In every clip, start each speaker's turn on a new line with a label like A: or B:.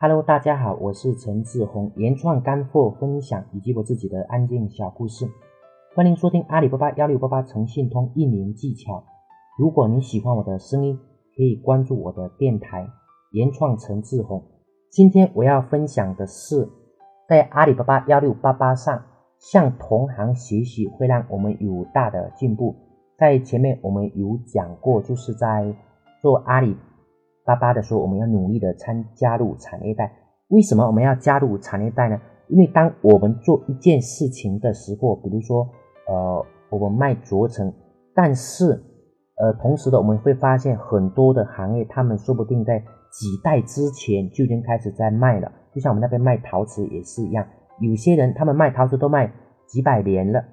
A: Hello，大家好，我是陈志宏，原创干货分享以及我自己的安静小故事，欢迎收听阿里巴巴幺六八八诚信通运营技巧。如果你喜欢我的声音，可以关注我的电台原创陈志宏。今天我要分享的是，在阿里巴巴幺六八八上向同行学习会让我们有大的进步。在前面我们有讲过，就是在做阿里。巴巴的说，我们要努力的参加入产业带。为什么我们要加入产业带呢？因为当我们做一件事情的时候，比如说，呃，我们卖轴承，但是，呃，同时的我们会发现很多的行业，他们说不定在几代之前就已经开始在卖了。就像我们那边卖陶瓷也是一样，有些人他们卖陶瓷都卖几百年了，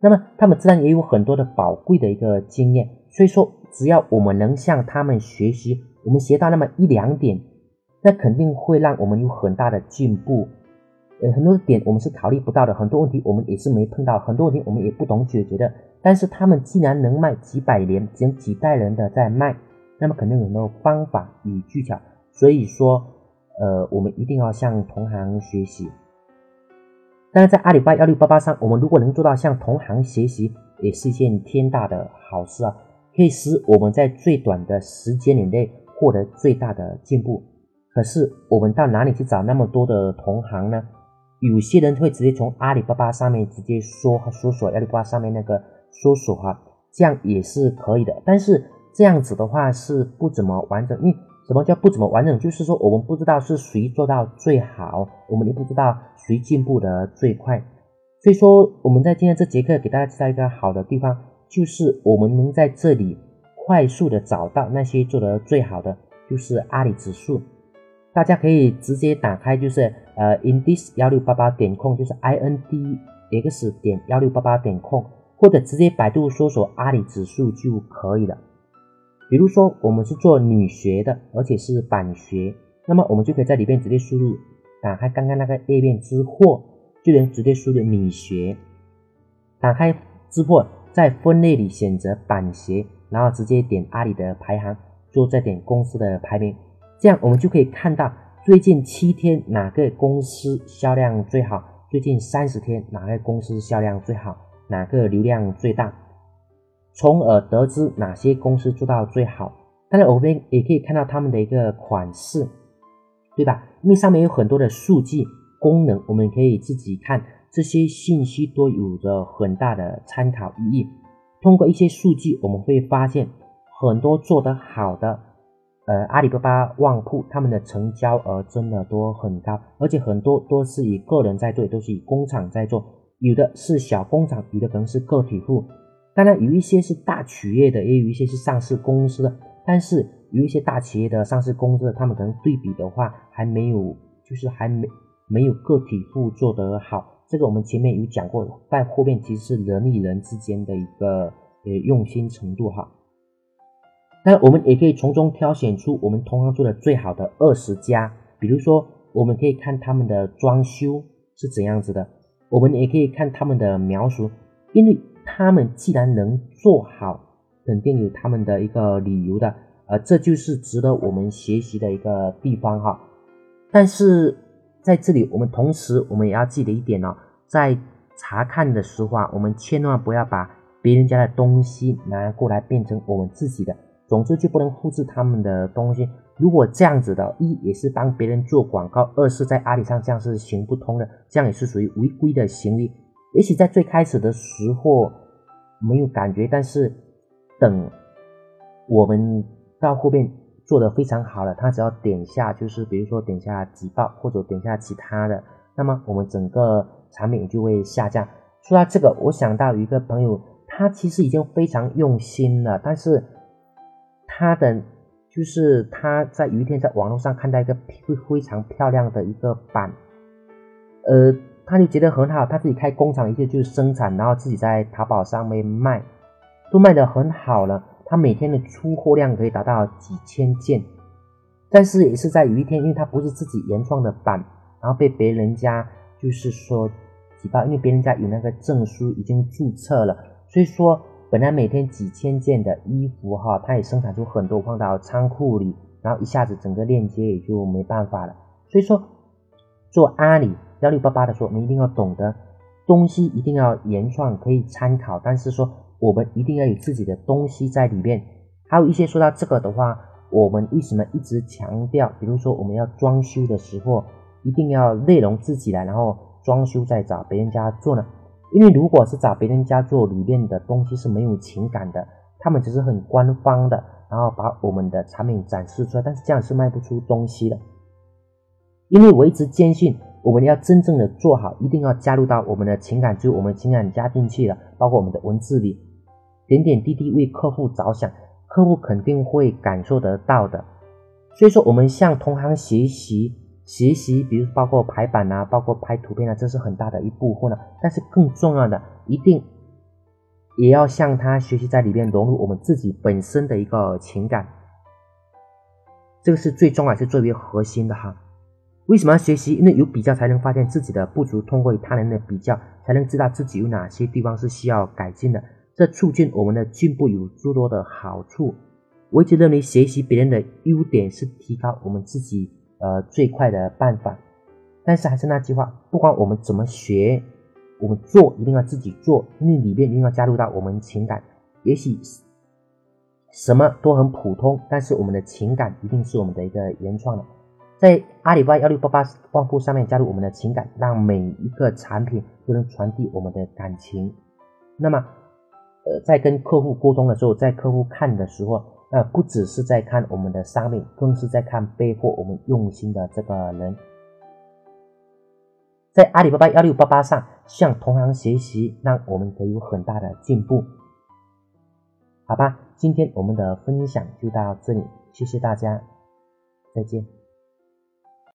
A: 那么他们自然也有很多的宝贵的一个经验。所以说，只要我们能向他们学习。我们学到那么一两点，那肯定会让我们有很大的进步。呃，很多点我们是考虑不到的，很多问题我们也是没碰到，很多问题我们也不懂解决的。但是他们既然能卖几百年，经几代人的在卖，那么肯定有很多方法与技巧。所以说，呃，我们一定要向同行学习。但是在阿里巴巴幺六八八上，我们如果能做到向同行学习，也是一件天大的好事啊，可以使我们在最短的时间以内。获得最大的进步，可是我们到哪里去找那么多的同行呢？有些人会直接从阿里巴巴上面直接搜搜索阿里巴巴上面那个搜索哈，这样也是可以的。但是这样子的话是不怎么完整，因为什么叫不怎么完整？就是说我们不知道是谁做到最好，我们也不知道谁进步的最快。所以说我们在今天这节课给大家介绍一个好的地方，就是我们能在这里。快速的找到那些做的最好的，就是阿里指数。大家可以直接打开，就是呃，index 幺六八八点 com，就是 i n d x 点幺六八八点 com，或者直接百度搜索阿里指数就可以了。比如说我们是做女学的，而且是板学，那么我们就可以在里面直接输入，打开刚刚那个页面之后，就能直接输入女学。打开之后，在分类里选择板鞋。然后直接点阿里的排行，就再点公司的排名，这样我们就可以看到最近七天哪个公司销量最好，最近三十天哪个公司销量最好，哪个流量最大，从而得知哪些公司做到最好。当然，我们也可以看到他们的一个款式，对吧？因为上面有很多的数据功能，我们可以自己看，这些信息都有着很大的参考意义。通过一些数据，我们会发现很多做得好的，呃，阿里巴巴旺铺，他们的成交额真的都很高，而且很多都是以个人在做，都是以工厂在做，有的是小工厂，有的可能是个体户，当然有一些是大企业的，也有一些是上市公司的，但是有一些大企业的上市公司，他们可能对比的话还没有，就是还没没有个体户做得好。这个我们前面有讲过，在后面其实是人与人之间的一个呃用心程度哈。那我们也可以从中挑选出我们同行做的最好的二十家，比如说我们可以看他们的装修是怎样子的，我们也可以看他们的描述，因为他们既然能做好，肯定有他们的一个理由的，呃，这就是值得我们学习的一个地方哈。但是。在这里，我们同时我们也要记得一点哦，在查看的时候啊，我们千万不要把别人家的东西拿过来变成我们自己的。总之就不能复制他们的东西。如果这样子的，一也是帮别人做广告，二是在阿里上这样是行不通的，这样也是属于违规的行为。也许在最开始的时候没有感觉，但是等我们到后面。做的非常好了，他只要点一下，就是比如说点下举报或者点下其他的，那么我们整个产品就会下降。说到这个，我想到一个朋友，他其实已经非常用心了，但是他的就是他在有一天在网络上看到一个非非常漂亮的一个板，呃，他就觉得很好，他自己开工厂，一个就是生产，然后自己在淘宝上面卖，都卖得很好了。他每天的出货量可以达到几千件，但是也是在有一天，因为他不是自己原创的版，然后被别人家就是说举报，因为别人家有那个证书已经注册了，所以说本来每天几千件的衣服哈，他也生产出很多放到仓库里，然后一下子整个链接也就没办法了。所以说，做阿里幺六八八的时候，我们一定要懂得东西一定要原创，可以参考，但是说我们一定要有自己的东西在里面。还有一些说到这个的话，我们为什么一直强调，比如说我们要装修的时候，一定要内容自己来，然后装修再找别人家做呢？因为如果是找别人家做，里面的东西是没有情感的，他们只是很官方的，然后把我们的产品展示出来，但是这样是卖不出东西的。因为我一直坚信，我们要真正的做好，一定要加入到我们的情感，就是我们情感加进去了，包括我们的文字里，点点滴滴为客户着想，客户肯定会感受得到的。所以说，我们向同行学习。学习，比如包括排版啊，包括拍图片啊，这是很大的一部分了。但是更重要的，一定也要向他学习，在里面融入我们自己本身的一个情感，这个是最重要，是最为核心的哈。为什么要学习？因为有比较才能发现自己的不足，通过与他人的比较，才能知道自己有哪些地方是需要改进的，这促进我们的进步有诸多的好处。我一直认为，学习别人的优点是提高我们自己。呃，最快的办法，但是还是那句话，不管我们怎么学，我们做一定要自己做，因为里面一定要加入到我们情感。也许什么都很普通，但是我们的情感一定是我们的一个原创的。在阿里巴巴幺六八八旺铺上面加入我们的情感，让每一个产品都能传递我们的感情。那么，呃，在跟客户沟通的时候，在客户看的时候。呃，不只是在看我们的商品，更是在看背后我们用心的这个人。在阿里巴巴幺六八八上向同行学习，让我们可以有很大的进步。好吧，今天我们的分享就到这里，谢谢大家，再见。